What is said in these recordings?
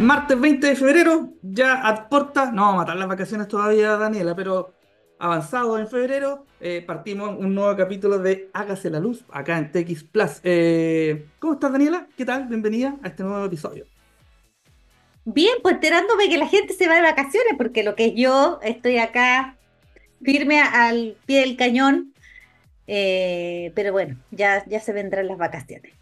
Martes 20 de febrero, ya a no vamos a matar las vacaciones todavía, Daniela, pero avanzado en febrero, eh, partimos un nuevo capítulo de Hágase la Luz, acá en TX Plus. Eh, ¿Cómo estás, Daniela? ¿Qué tal? Bienvenida a este nuevo episodio. Bien, pues enterándome que la gente se va de vacaciones, porque lo que yo estoy acá firme al pie del cañón, eh, pero bueno, ya, ya se vendrán las vacaciones.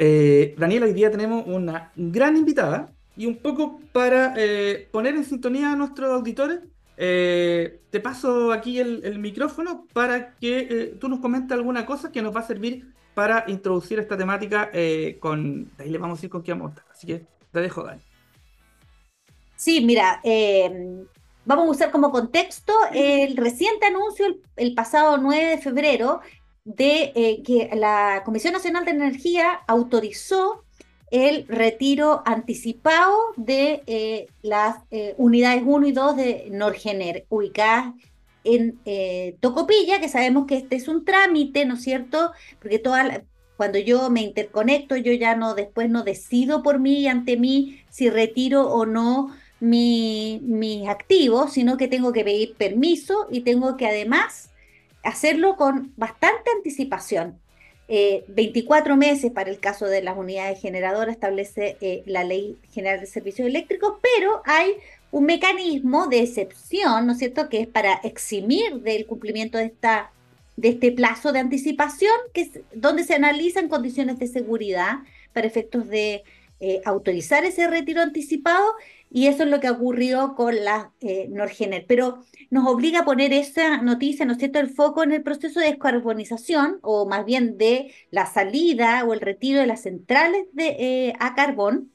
Eh, Daniela, hoy día tenemos una gran invitada y un poco para eh, poner en sintonía a nuestros auditores, eh, te paso aquí el, micrófono para que tú nos comentes alguna cosa que nos va a servir para introducir esta temática con... Ahí le vamos a ir con qué vamos a estar. Así que te dejo, Dani. Sí, mira, vamos a usar como contexto el reciente anuncio el pasado 9 de febrero de eh, que la Comisión Nacional de Energía autorizó el retiro anticipado de eh, las eh, unidades 1 y 2 de Norgener, ubicadas en Tocopilla, que sabemos que este es un trámite, ¿no es cierto? Porque toda cuando yo me interconecto, yo ya no después no decido por mí y ante mí si retiro o no mis activos, sino que tengo que pedir permiso y tengo que además hacerlo con bastante anticipación. 24 eh, meses para el caso de las unidades generadoras establece eh, la Ley General de Servicios Eléctricos, pero hay un mecanismo de excepción, ¿no es cierto?, que es para eximir del cumplimiento de, esta, de este plazo de anticipación, que es donde se analizan condiciones de seguridad para efectos de eh, autorizar ese retiro anticipado y eso es lo que ocurrió con la eh, Norgener. Pero nos obliga a poner esa noticia, ¿no es cierto?, el foco en el proceso de descarbonización, o más bien de la salida o el retiro de las centrales de, eh, a carbón,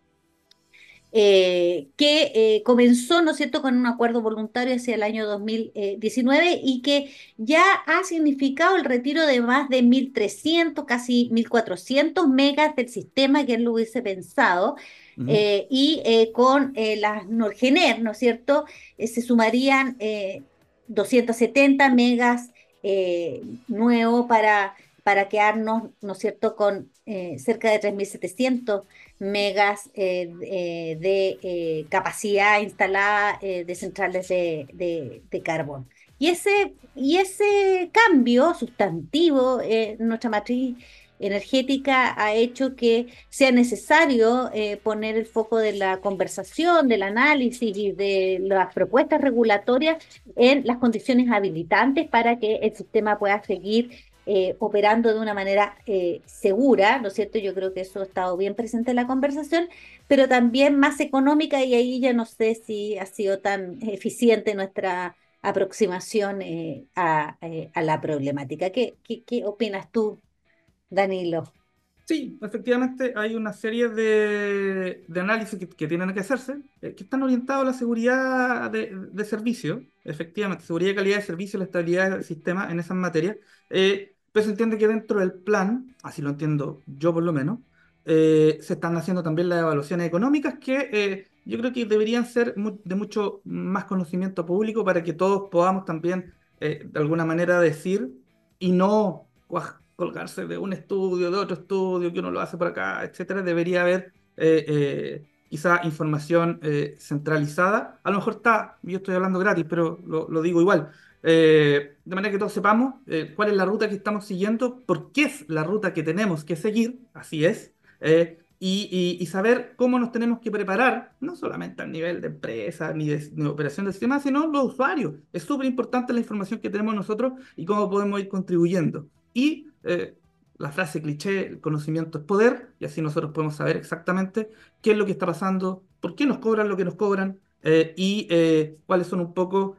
eh, que eh, comenzó, ¿no es cierto?, con un acuerdo voluntario hacia el año 2019 y que ya ha significado el retiro de más de 1.300, casi 1.400 megas del sistema que él lo hubiese pensado. Eh, y con las Norgener, ¿no es cierto?, se sumarían 270 megas nuevos para, para quedarnos, ¿no es cierto?, con cerca de 3.700 megas eh, eh, de eh, capacidad instalada de centrales de, carbón. Y ese, y ese cambio sustantivo en nuestra matriz energética ha hecho que sea necesario poner el foco de la conversación, del análisis y de las propuestas regulatorias en las condiciones habilitantes para que el sistema pueda seguir eh, operando de una manera eh, segura, ¿no es cierto? Yo creo que eso ha estado bien presente en la conversación, pero también más económica y ahí ya no sé si ha sido tan eficiente nuestra aproximación eh, a, la problemática. ¿Qué, opinas tú, Danilo? Sí, efectivamente hay una serie de, análisis que, tienen que hacerse, que están orientados a la seguridad de, de, servicio, efectivamente, seguridad y calidad de servicio, la estabilidad del sistema en esas materias. Pero se entiende que dentro del plan, así lo entiendo yo por lo menos, eh, se están haciendo también las evaluaciones económicas que eh, yo creo que deberían ser de mucho más conocimiento público para que todos podamos también eh, de alguna manera decir y no colgarse de un estudio, de otro estudio, que uno lo hace por acá, etcétera. Debería haber quizá información centralizada. A lo mejor está, yo estoy hablando gratis, pero lo digo igual. Eh, de manera que todos sepamos eh, cuál es la ruta que estamos siguiendo, por qué es la ruta que tenemos que seguir, así es, eh, y, saber cómo nos tenemos que preparar, no solamente a nivel de empresa ni de, operación del sistema, sino los usuarios. Es súper importante la información que tenemos nosotros y cómo podemos ir contribuyendo. Y la frase cliché, el conocimiento es poder, y así nosotros podemos saber exactamente qué es lo que está pasando, por qué nos cobran lo que nos cobran y cuáles son un poco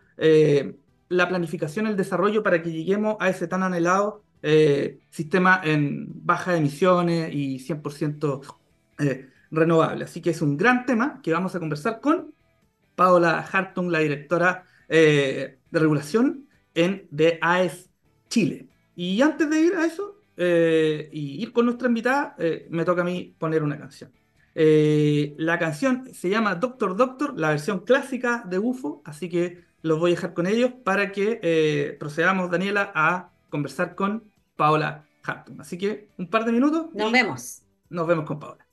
la planificación, el desarrollo para que lleguemos a ese tan anhelado eh, sistema en bajas emisiones y 100% eh, renovable. Así que es un gran tema que vamos a conversar con Paola Hartung, la directora eh, de regulación en de AES Chile. Y antes de ir a eso y ir con nuestra invitada, me toca a mí poner una canción. la canción se llama Doctor Doctor, la versión clásica de UFO, así que los voy a dejar con ellos para que eh, procedamos, Daniela, a conversar con Paola Hartung. Así que un par de minutos. Nos vemos. Nos vemos con Paola.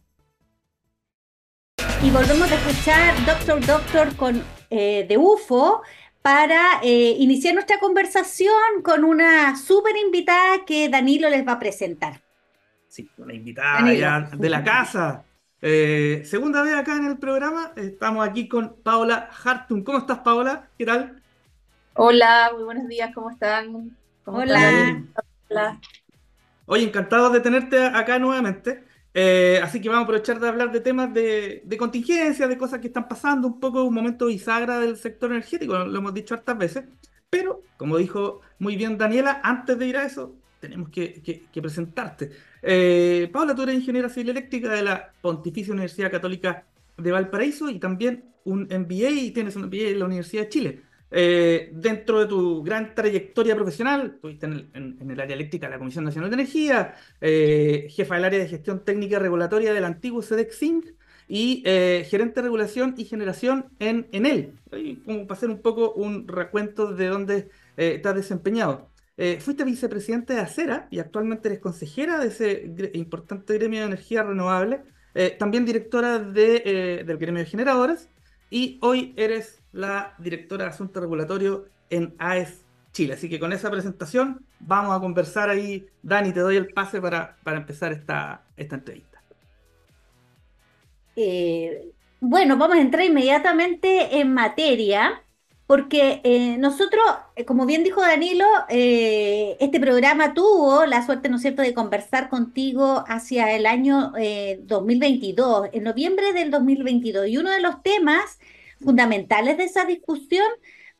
y volvemos a escuchar Doctor Doctor con eh, de UFO para eh, iniciar nuestra conversación con una súper invitada que Danilo les va a presentar. Sí, una invitada ya de la casa. Eh, segunda vez acá en el programa, estamos aquí con Paola Hartung. ¿Cómo estás, Paola? ¿Qué tal? Hola, muy buenos días, ¿cómo están? Hola. Hola. Oye, encantado de tenerte acá nuevamente. Eh, así que vamos a aprovechar de hablar de temas de, contingencia, de cosas que están pasando, un poco un momento bisagra del sector energético, lo hemos dicho hartas veces, pero como dijo muy bien Daniela, antes de ir a eso, tenemos que, presentarte. Eh, Paula, tú eres ingeniera civil eléctrica de la Pontificia Universidad Católica de Valparaíso y también un MBA y tienes un MBA en la Universidad de Chile. Eh, dentro de tu gran trayectoria profesional, estuviste en el, área eléctrica de la Comisión Nacional de Energía, eh, jefa del área de gestión técnica regulatoria del antiguo SEDEX y eh, gerente de regulación y generación en Enel. Como para hacer un poco un recuento de dónde te has desempeñado. fuiste vicepresidente de Acera y actualmente eres consejera de ese importante gremio de energía renovable, también directora de, del gremio de generadores y hoy eres la directora de Asuntos Regulatorios en AES Chile. Así que con esa presentación vamos a conversar ahí. Dani, te doy el pase para, para empezar esta, esta entrevista. Eh, bueno, vamos a entrar inmediatamente en materia, porque eh, nosotros, eh, como bien dijo Danilo, este programa tuvo la suerte, ¿no es cierto?, de conversar contigo hacia el año 2022, en noviembre del 2022. Y uno de los temas fundamentales de esa discusión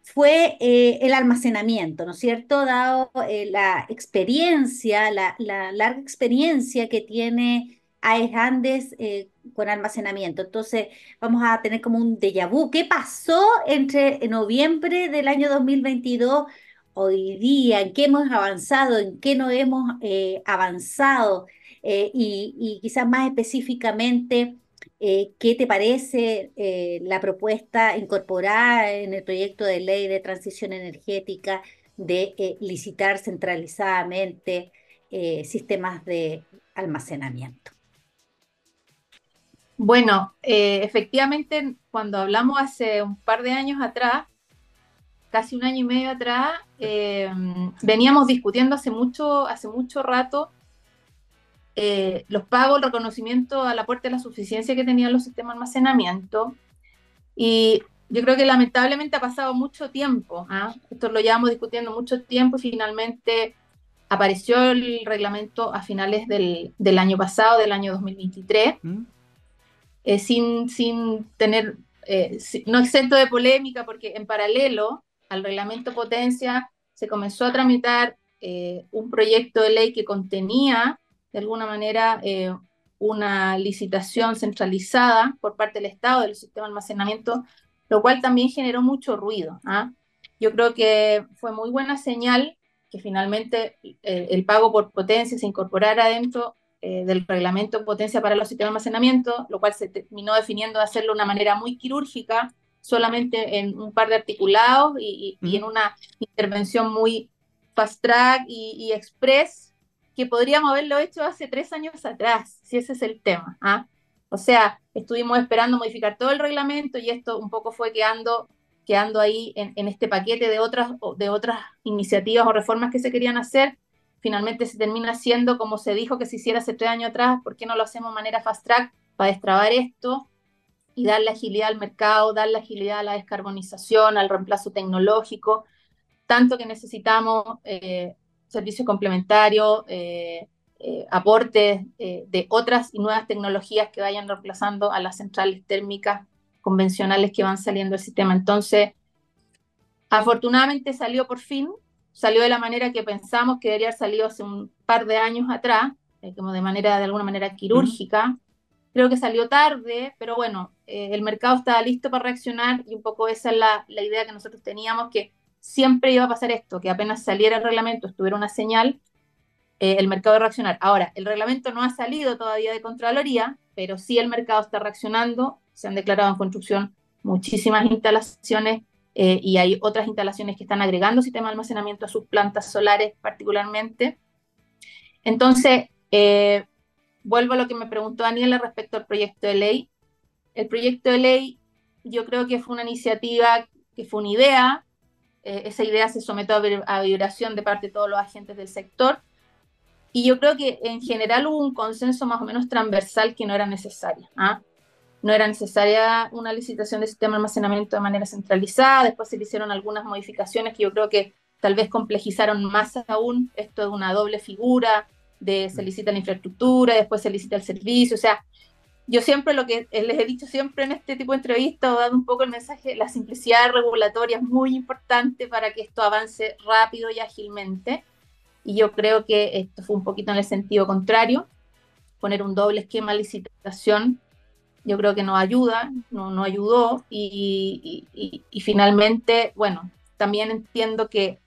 fue eh, el almacenamiento, ¿no es cierto? Dado eh, la experiencia, la, larga experiencia que tiene AES Andes eh, con almacenamiento. Entonces, vamos a tener como un déjà vu. ¿Qué pasó entre noviembre del año 2022 hoy día? ¿En qué hemos avanzado? ¿En qué no hemos avanzado? y, y quizás más específicamente, eh, ¿Qué te parece eh, la propuesta incorporada en el proyecto de ley de transición energética de eh, licitar centralizadamente sistemas de almacenamiento? Bueno, efectivamente, cuando hablamos hace un par de años atrás, casi un año y medio atrás, veníamos discutiendo hace mucho, hace mucho rato eh, los pagos, el reconocimiento a la puerta de la suficiencia que tenían los sistemas de almacenamiento. Y yo creo que lamentablemente ha pasado mucho tiempo. ¿ah? Esto lo llevamos discutiendo mucho tiempo y finalmente apareció el reglamento a finales del, del año pasado, del año 2023, ¿Mm? Eh, sin, sin tener, eh, no exento de polémica, porque en paralelo al reglamento potencia se comenzó a tramitar un proyecto de ley que contenía de alguna manera eh, una licitación centralizada por parte del Estado del sistema de almacenamiento, lo cual también generó mucho ruido. ¿ah? Yo creo que fue muy buena señal que finalmente eh, el pago por potencia se incorporara dentro eh, del reglamento potencia para los sistemas de almacenamiento, lo cual se terminó definiendo de hacerlo de una manera muy quirúrgica, solamente en un par de articulados y, en una intervención muy fast track y, y express que podríamos haberlo hecho hace tres años atrás, si ese es el tema. ¿ah? O sea, estuvimos esperando modificar todo el reglamento y esto un poco fue quedando, quedando ahí en, este paquete de otras, de otras iniciativas o reformas que se querían hacer. Finalmente se termina haciendo como se dijo que se hiciera hace tres años atrás, ¿por qué no lo hacemos de manera fast track para destrabar esto y darle agilidad al mercado, darle agilidad a la descarbonización, al reemplazo tecnológico, tanto que necesitamos eh, servicios complementarios, eh, eh, aportes eh, de otras y nuevas tecnologías que vayan reemplazando a las centrales térmicas convencionales que van saliendo del sistema. Entonces, afortunadamente salió por fin, salió de la manera que pensamos que debería haber salido hace un par de años atrás, como de manera, de alguna manera quirúrgica. Creo que salió tarde, pero bueno, el mercado estaba listo para reaccionar y un poco esa es la, la idea que nosotros teníamos, que siempre iba a pasar esto, que apenas saliera el reglamento, estuviera una señal, eh, el mercado de reaccionar. Ahora, el reglamento no ha salido todavía de Contraloría, pero sí el mercado está reaccionando, se han declarado en construcción muchísimas instalaciones eh, y hay otras instalaciones que están agregando sistema de almacenamiento a sus plantas solares particularmente. Entonces, eh, vuelvo a lo que me preguntó Daniela respecto al proyecto de ley. el proyecto de ley yo creo que fue una iniciativa, que fue una idea, eh, esa idea se sometió a, vibración de parte de todos los agentes del sector, y yo creo que en general hubo un consenso más o menos transversal que no era necesaria. ¿ah? No era necesaria una licitación de sistema de almacenamiento de manera centralizada, después se le hicieron algunas modificaciones que yo creo que tal vez complejizaron más aún. Esto de una doble figura, de se licita la infraestructura, después se licita el servicio, o sea, yo siempre lo que les he dicho siempre en este tipo de entrevistas, dado un poco el mensaje, la simplicidad regulatoria es muy importante para que esto avance rápido y ágilmente. Y yo creo que esto fue un poquito en el sentido contrario, poner un doble esquema de licitación, yo creo que no ayuda, no, no ayudó. Y, finalmente, bueno, también entiendo que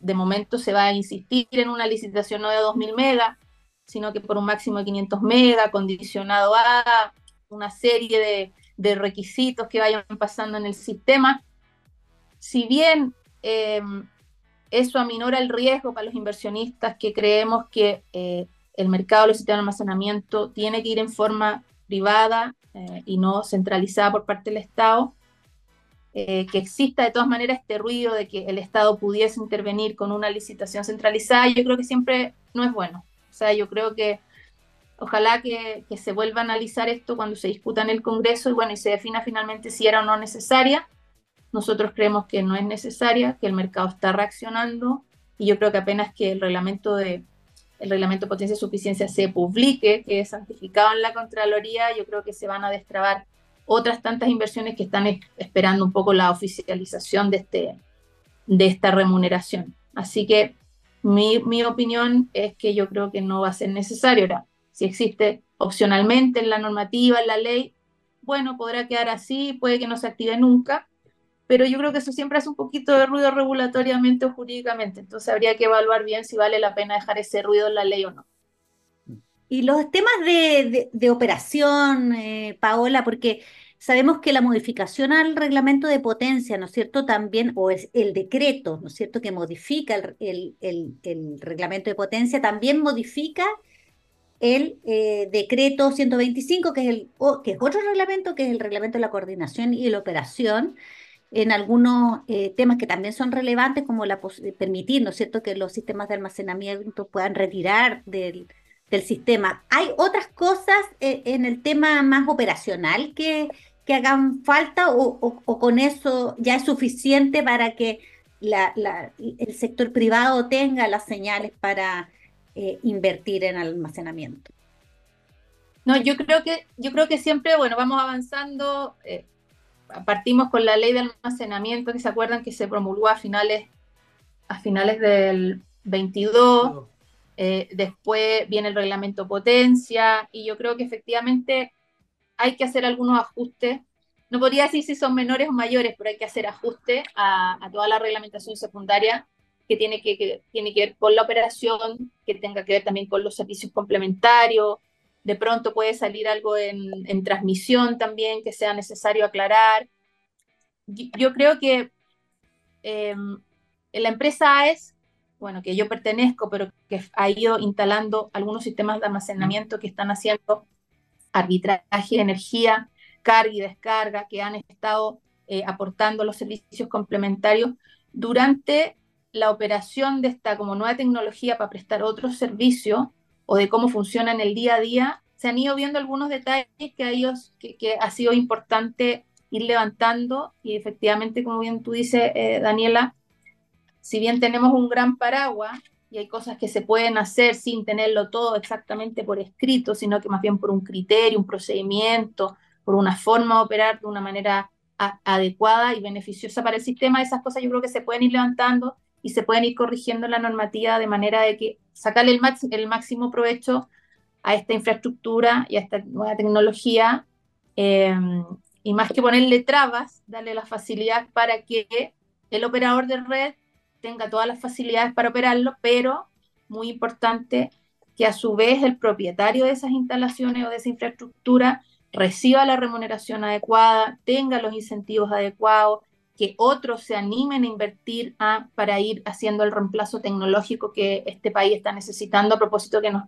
de momento se va a insistir en una licitación no de 2.000 megas, sino que por un máximo de 500 megas, condicionado a una serie de, requisitos que vayan pasando en el sistema. Si bien eh, eso aminora el riesgo para los inversionistas que creemos que eh, el mercado de los sistemas de almacenamiento tiene que ir en forma privada eh, y no centralizada por parte del Estado, que exista de todas maneras este ruido de que el Estado pudiese intervenir con una licitación centralizada, yo creo que siempre no es bueno. O sea, yo creo que ojalá que, se vuelva a analizar esto cuando se discuta en el Congreso y bueno, y se defina finalmente si era o no necesaria. Nosotros creemos que no es necesaria, que el mercado está reaccionando y yo creo que apenas que el reglamento de el reglamento potencia y suficiencia se publique, que es santificado en la Contraloría, yo creo que se van a destrabar otras tantas inversiones que están esperando un poco la oficialización de, este, de esta remuneración. Así que mi, opinión es que yo creo que no va a ser necesario. Ahora, si existe opcionalmente en la normativa, en la ley, bueno, podrá quedar así, puede que no se active nunca, pero yo creo que eso siempre hace un poquito de ruido regulatoriamente o jurídicamente, entonces habría que evaluar bien si vale la pena dejar ese ruido en la ley o no. Y los temas de, operación, eh, Paola, porque Sabemos que la modificación al reglamento de potencia, ¿no es cierto? También, o es el decreto, ¿no es cierto?, que modifica el, reglamento de potencia, también modifica el eh, decreto 125, que es, el, que es otro reglamento, que es el reglamento de la coordinación y la operación, en algunos eh, temas que también son relevantes, como la permitir, ¿no es cierto?, que los sistemas de almacenamiento puedan retirar del, del sistema. Hay otras cosas eh, en el tema más operacional que, que hagan falta o, con eso ya es suficiente para que el sector privado tenga las señales para eh, invertir en almacenamiento. No, yo creo que, yo creo que siempre, bueno, vamos avanzando. Eh, partimos con la ley de almacenamiento, que se acuerdan que se promulgó a finales, a finales del 22. Eh, después viene el reglamento potencia, y yo creo que efectivamente hay que hacer algunos ajustes. No podría decir si son menores o mayores, pero hay que hacer ajustes a, toda la reglamentación secundaria que tiene que, tiene que ver con la operación, que tenga que ver también con los servicios complementarios. De pronto puede salir algo en, transmisión también que sea necesario aclarar. Yo, creo que em, en la empresa AES, bueno, que yo pertenezco, pero que ha ido instalando algunos sistemas de almacenamiento que están haciendo arbitraje de energía, carga y descarga, que han estado eh, aportando los servicios complementarios durante la operación de esta como nueva tecnología para prestar otros servicios o de cómo funciona en el día a día, se han ido viendo algunos detalles que, a ellos, que, ha sido importante ir levantando. Y efectivamente, como bien tú dices, eh, Daniela, si bien tenemos un gran paraguas, y hay cosas que se pueden hacer sin tenerlo todo exactamente por escrito, sino que más bien por un criterio, un procedimiento, por una forma de operar de una manera adecuada y beneficiosa para el sistema, esas cosas yo creo que se pueden ir levantando y se pueden ir corrigiendo la normativa de manera de que sacarle el, máximo provecho a esta infraestructura y a esta nueva tecnología em, y más que ponerle trabas, darle la facilidad para que el operador de red tenga todas las facilidades para operarlo, pero muy importante que a su vez el propietario de esas instalaciones o de esa infraestructura reciba la remuneración adecuada, tenga los incentivos adecuados, que otros se animen a invertir para ir haciendo el reemplazo tecnológico que este país está necesitando a propósito que nos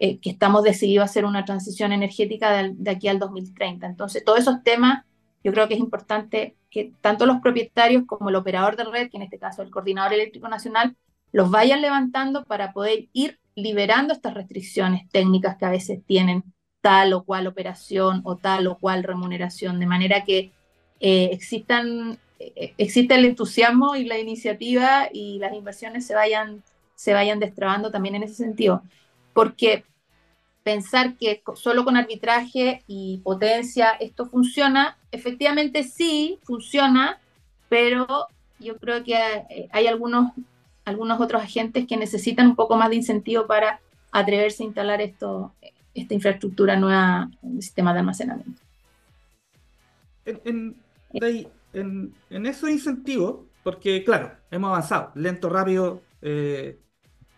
eh, que estamos decididos a hacer una transición energética de, de, aquí al 2030. Entonces, todos esos temas, yo creo que es importante que tanto los propietarios como el operador de red, que en este caso el Coordinador Eléctrico Nacional, los vayan levantando para poder ir liberando estas restricciones técnicas que a veces tienen tal o cual operación o tal o cual remuneración, de manera que eh, existan, eh, exista el entusiasmo y la iniciativa y las inversiones se vayan, se vayan destrabando también en ese sentido. Porque pensar que solo con arbitraje y potencia esto funciona, efectivamente sí funciona, pero yo creo que eh, hay algunos, algunos otros agentes que necesitan un poco más de incentivo para atreverse a instalar esto, esta infraestructura nueva en sistema de almacenamiento. En, en, en, esos incentivos, porque claro, hemos avanzado, lento, rápido, eh,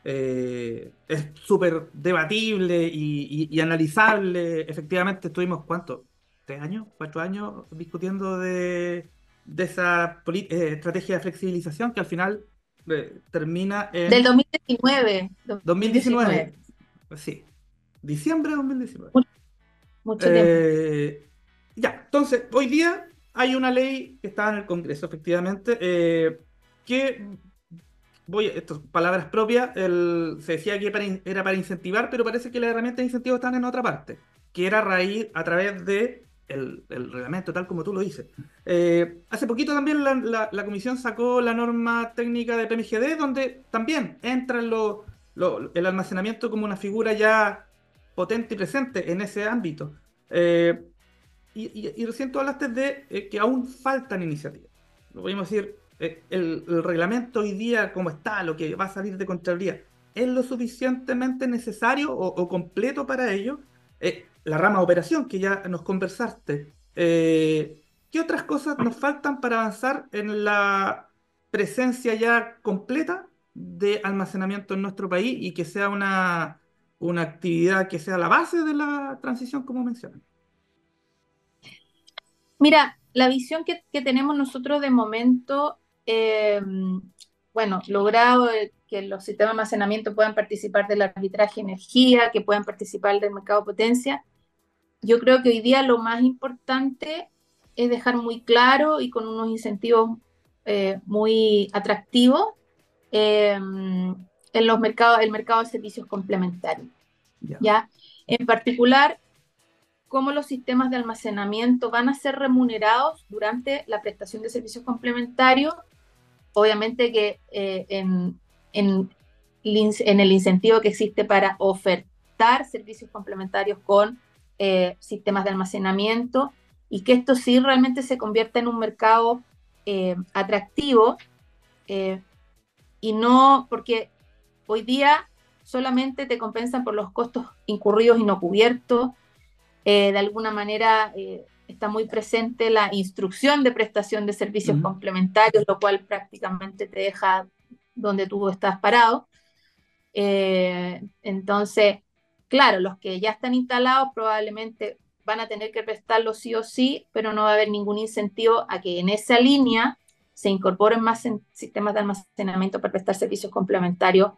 eh, es súper debatible y, analizable. Efectivamente, estuvimos, ¿cuánto? ¿Tres años? ¿Cuatro años discutiendo de, de esa eh, estrategia de flexibilización que al final termina en... Del 2019. 2019. Sí, Diciembre de 2019. Mucho, tiempo. Eh, ya, entonces, hoy día hay una ley que está en el Congreso, efectivamente, eh, que, voy, estas palabras propias, el, se decía que era para incentivar, pero parece que las herramientas de incentivo están en otra parte, que era raíz a través de el, reglamento, tal como tú lo dices. Eh, hace poquito también la, la, comisión sacó la norma técnica de PMGD, donde también entra el almacenamiento como una figura ya potente y presente en ese ámbito. Eh, y, recién tú hablaste de eh, que aún faltan iniciativas. Lo podemos decir, eh, el, reglamento hoy día, como está, lo que va a salir de Contraloría, ¿es lo suficientemente necesario o, completo para ello? la rama de operación que ya nos conversaste. ¿Qué otras cosas nos faltan para avanzar en la presencia ya completa de almacenamiento en nuestro país y que sea una, una actividad que sea la base de la transición, como mencionan? Mira, la visión que, tenemos nosotros de momento, eh, bueno, logrado que los sistemas de almacenamiento puedan participar del arbitraje de energía, que puedan participar del mercado de potencia, yo creo que hoy día lo más importante es dejar muy claro y con unos incentivos eh, muy atractivos eh, en los mercados, el mercado de servicios complementarios. ¿ya? En particular, cómo los sistemas de almacenamiento van a ser remunerados durante la prestación de servicios complementarios. Obviamente que eh, en, en, en, el incentivo que existe para ofertar servicios complementarios con eh, sistemas de almacenamiento y que esto sí realmente se convierta en un mercado eh, atractivo y no porque Hoy día solamente te compensan por los costos incurridos y no cubiertos. Eh, de alguna manera eh, está muy presente la instrucción de prestación de servicios complementarios, lo cual prácticamente te deja donde tú estás parado. Eh, entonces, claro, los que ya están instalados probablemente van a tener que prestarlo sí o sí, pero no va a haber ningún incentivo a que en esa línea se incorporen más sistemas de almacenamiento para prestar servicios complementarios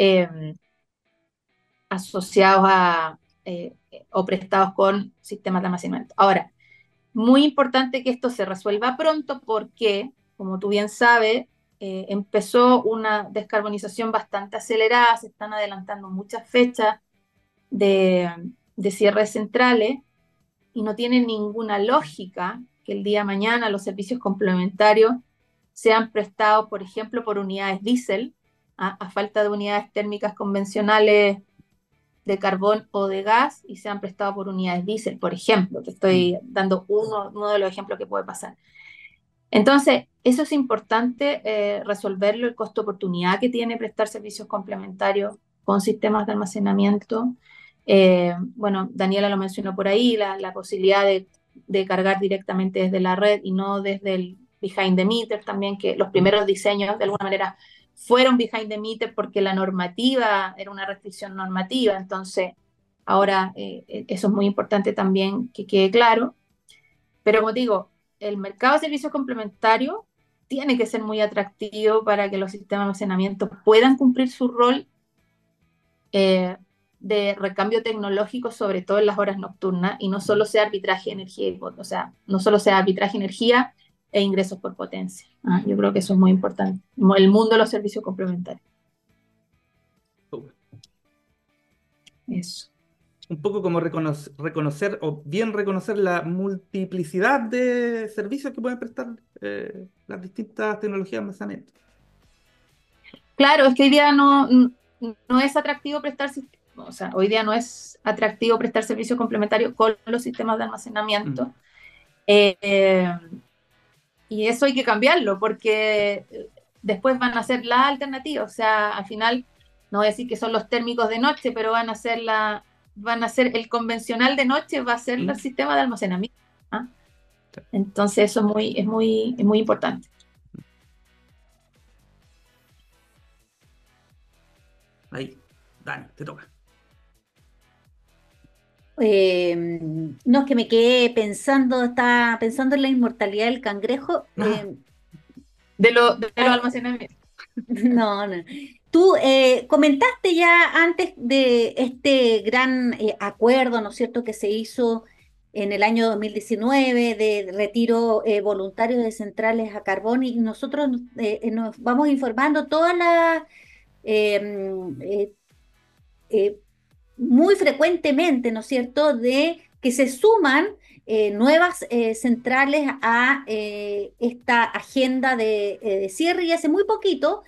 Em, asociados a eh, o prestados con sistemas de almacenamiento. Ahora, muy importante que esto se resuelva pronto porque, como tú bien sabes, eh, empezó una descarbonización bastante acelerada, se están adelantando muchas fechas de, de cierres centrales y no tiene ninguna lógica que el día de mañana los servicios complementarios sean prestados, por ejemplo, por unidades diésel, a, falta de unidades térmicas convencionales de carbón o de gas y se han prestado por unidades diésel, por ejemplo. Te estoy mm. dando uno, uno de los ejemplos que puede pasar. Entonces, eso es importante eh, resolverlo, el costo oportunidad que tiene prestar servicios complementarios con sistemas de almacenamiento. Eh, bueno, Daniela lo mencionó por ahí, la, la posibilidad de, de, cargar directamente desde la red y no desde el behind the meter también, que los primeros diseños de alguna manera fueron behind the meter porque la normativa era una restricción normativa, entonces ahora eh, eh, eso es muy importante también que quede claro. Pero como digo, el mercado de servicios complementarios tiene que ser muy atractivo para que los sistemas de almacenamiento puedan cumplir su rol, eh, de recambio tecnológico, sobre todo en las horas nocturnas, y no solo sea arbitraje energía, o sea, no solo sea arbitraje energía e ingresos por potencia. Ah, yo creo que eso es muy importante. El mundo de los servicios complementarios. Eso. Un poco como reconocer, reconocer, o bien reconocer la multiplicidad de servicios que pueden prestar eh, las distintas tecnologías de almacenamiento. Claro, es que hoy día no, no es atractivo prestar o sea, hoy día no es atractivo prestar servicios complementarios con los sistemas de almacenamiento. Mm. Eh, y eso hay que cambiarlo porque después van a ser la alternativa. O sea, al final, no voy a decir que son los térmicos de noche, pero van a ser la, van a ser el convencional de noche, va a ser el sistema de almacenamiento. ¿ah? Entonces, eso es muy, es muy, es muy importante. Ahí, Dani, te toca. Eh, no, es que me quedé pensando, estaba pensando en la inmortalidad del cangrejo. Ah. Eh, de lo, de lo almacenamiento. No, no. Tú eh, comentaste ya antes de este gran eh, acuerdo, ¿no es cierto?, que se hizo en el año 2019 de retiro voluntario de centrales a carbón y nosotros nos vamos informando todas las muy frecuentemente, ¿no es cierto?, de que se suman eh, nuevas eh, centrales a eh, esta agenda de, cierre y hace muy poquito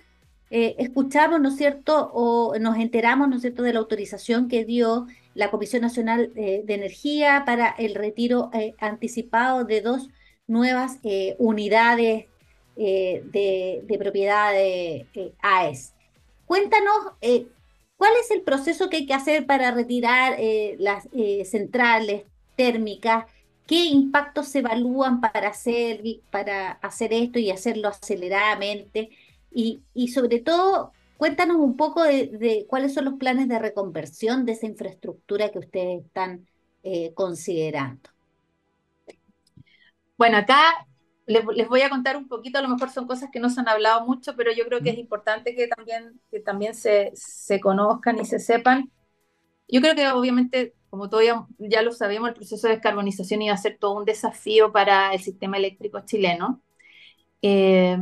escuchamos, ¿no es cierto?, o nos enteramos, ¿no es cierto?, de la autorización que dio la Comisión Nacional de Energía para el retiro anticipado de dos nuevas unidades de, propiedad de AES. Cuéntanos ¿Cuál es el proceso que hay que hacer para retirar eh, las eh, centrales térmicas? ¿Qué impactos se evalúan para hacer, para hacer esto y hacerlo aceleradamente? Y, sobre todo, cuéntanos un poco de, cuáles son los planes de reconversión de esa infraestructura que ustedes están eh, considerando. Bueno, acá les, voy a contar un poquito, a lo mejor son cosas que no se han hablado mucho, pero yo creo que es importante que también, que también se, se conozcan y se sepan. Yo creo que obviamente, como todavía ya lo sabíamos, el proceso de descarbonización iba a ser todo un desafío para el sistema eléctrico chileno. Eh,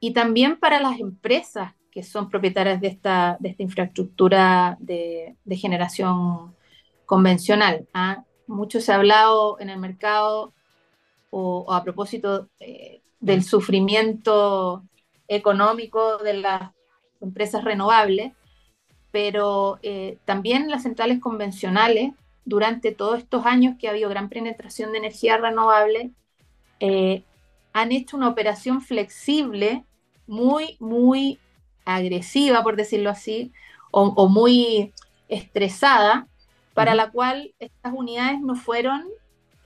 y también para las empresas que son propietarias de esta, de esta infraestructura de, de generación convencional. ¿ah? Mucho se ha hablado en el mercado o, a propósito eh, del sufrimiento económico de las empresas renovables, pero eh, también las centrales convencionales, durante todos estos años que ha habido gran penetración de energía renovable, eh, han hecho una operación flexible muy, muy agresiva, por decirlo así, o muy estresada, para la cual estas unidades no fueron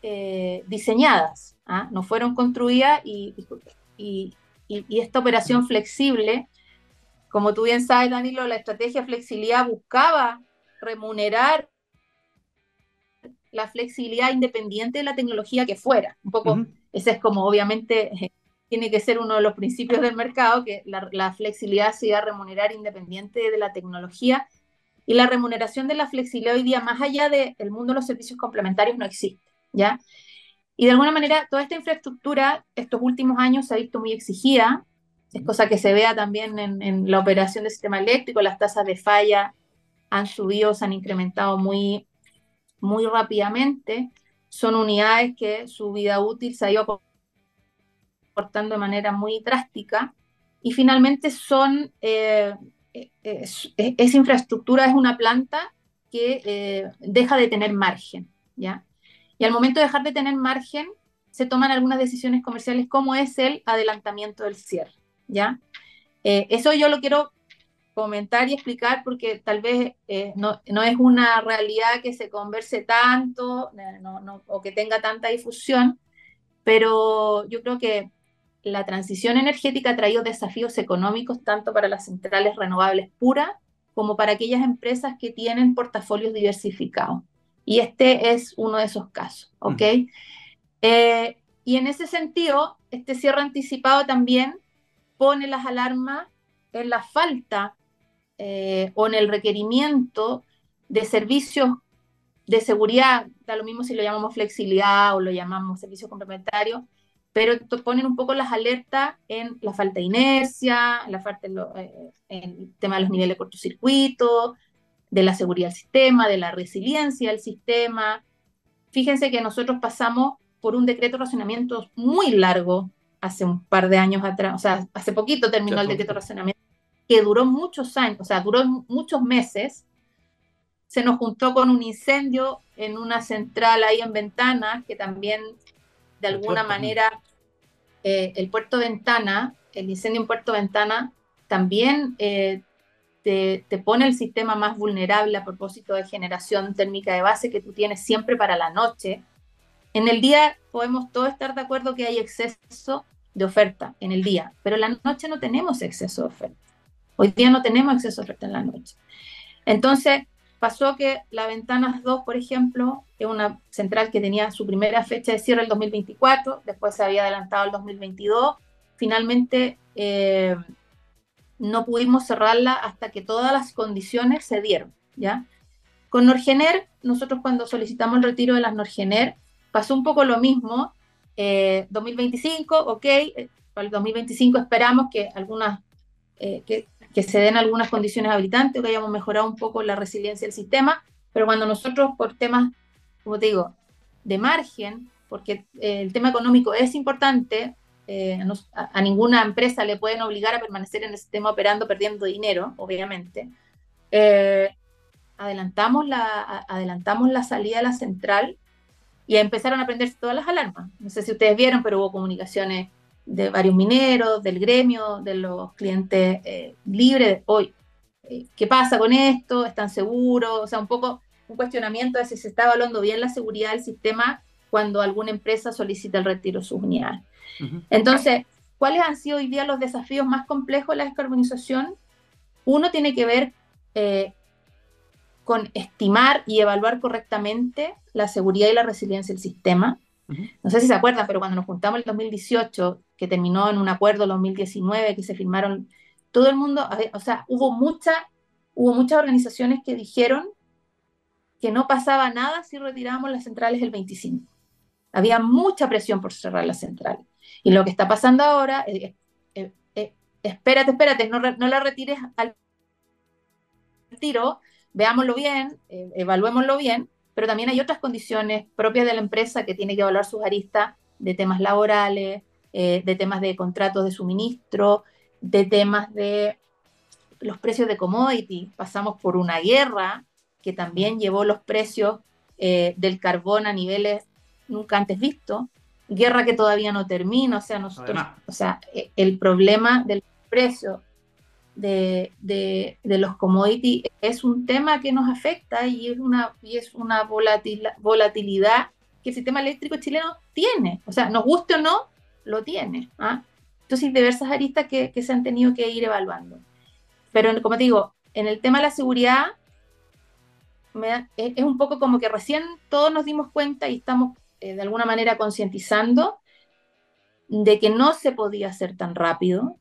eh, diseñadas, ¿ah? no fueron construidas y, y, esta operación flexible, como tú bien sabes, Danilo, la estrategia flexibilidad buscaba remunerar la flexibilidad independiente de la tecnología que fuera. Un poco, ese es como obviamente tiene que ser uno de los principios del mercado, que la, la flexibilidad se iba a remunerar independiente de la tecnología. Y la remuneración de la flexibilidad hoy día, más allá del mundo de los servicios complementarios, no existe. ¿Ya? Y de alguna manera, toda esta infraestructura estos últimos años se ha visto muy exigida, es cosa que se vea también en, la operación del sistema eléctrico, las tasas de falla han subido, se han incrementado muy, muy rápidamente, son unidades que su vida útil se ha ido cortando de manera muy drástica. Y finalmente son, eh, esa infraestructura es una planta que eh, deja de tener margen, ¿ya? Y al momento de dejar de tener margen, se toman algunas decisiones comerciales como es el adelantamiento del cierre, ¿ya? Eh, eso yo lo quiero comentar y explicar porque tal vez eh, no, es una realidad que se converse tanto eh, o que tenga tanta difusión, pero yo creo que la transición energética ha traído desafíos económicos tanto para las centrales renovables puras como para aquellas empresas que tienen portafolios diversificados. Y este es uno de esos casos, ¿ok? Eh, y en ese sentido, este cierre anticipado también pone las alarmas en la falta eh, o en el requerimiento de servicios de seguridad, da lo mismo si lo llamamos flexibilidad o lo llamamos servicios complementarios, pero ponen un poco las alertas en la falta de inercia, en la falta eh, en el tema de los niveles de cortocircuito, de la seguridad del sistema, de la resiliencia del sistema. Fíjense que nosotros pasamos por un decreto de racionamiento muy largo hace un par de años atrás, o sea, hace poquito terminó el decreto de racionamiento, que duró muchos años, o sea, duró muchos meses, se nos juntó con un incendio en una central ahí en Ventana, que también de alguna manera eh, el puerto Ventana, el incendio en Puerto Ventana, también eh, te, pone el sistema más vulnerable a propósito de generación térmica de base que tú tienes siempre para la noche. En el día podemos todos estar de acuerdo que hay exceso de oferta en el día, pero en la noche no tenemos exceso de oferta. Hoy día no tenemos exceso de oferta en la noche. Entonces, pasó que la Ventanas 2, por ejemplo, es una central que tenía su primera fecha de cierre el 2024, después se había adelantado el 2022, finalmente eh, no pudimos cerrarla hasta que todas las condiciones se dieron, ¿ya? Con Norgener, nosotros cuando solicitamos el retiro de las Norgener, pasó un poco lo mismo, 2025, eh, ok, eh, para el 2025 esperamos que algunas, que que se den algunas condiciones habilitantes que hayamos mejorado un poco la resiliencia del sistema, pero cuando nosotros por temas, como digo, de margen, porque eh, el tema económico es importante, eh, a, ninguna empresa le pueden obligar a permanecer en el sistema operando perdiendo dinero, obviamente. Eh, adelantamos, la, adelantamos la salida de la central y empezaron a prenderse todas las alarmas. No sé si ustedes vieron, pero hubo comunicaciones de varios mineros, del gremio, de los clientes eh, libres. Hoy, eh, ¿qué pasa con esto? ¿Están seguros? O sea, un poco un cuestionamiento de si se está evaluando bien la seguridad del sistema cuando alguna empresa solicita el retiro de sus unidades. Entonces, ¿cuáles han sido hoy día los desafíos más complejos de la descarbonización? Uno tiene que ver eh, con estimar y evaluar correctamente la seguridad y la resiliencia del sistema. No sé si se acuerdan, pero cuando nos juntamos en el 2018, que terminó en un acuerdo en 2019, que se firmaron, todo el mundo, o sea, hubo, mucha, hubo muchas organizaciones que dijeron que no pasaba nada si retirábamos las centrales el 25. Había mucha presión por cerrar las centrales. Y lo que está pasando ahora es, espérate, espérate, no, no la retires al tiro, veámoslo bien, eh, evaluémoslo bien, pero también hay otras condiciones propias de la empresa que tiene que evaluar sus aristas de temas laborales, eh, de temas de contratos de suministro, de temas de los precios de commodity. Pasamos por una guerra que también llevó los precios eh, del carbón a niveles nunca antes vistos, guerra que todavía no termina, o sea, nosotros, o sea, e, el problema del precio de, de, los commodities es un tema que nos afecta y es una, y es una volatilidad que el sistema eléctrico chileno tiene. O sea, nos guste o no, lo tiene. ¿ah? Entonces, diversas aristas que, que, se han tenido que ir evaluando. Pero, como te digo, en el tema de la seguridad, es, un poco como que recién todos nos dimos cuenta y estamos eh, de alguna manera concientizando de que no se podía hacer tan rápido,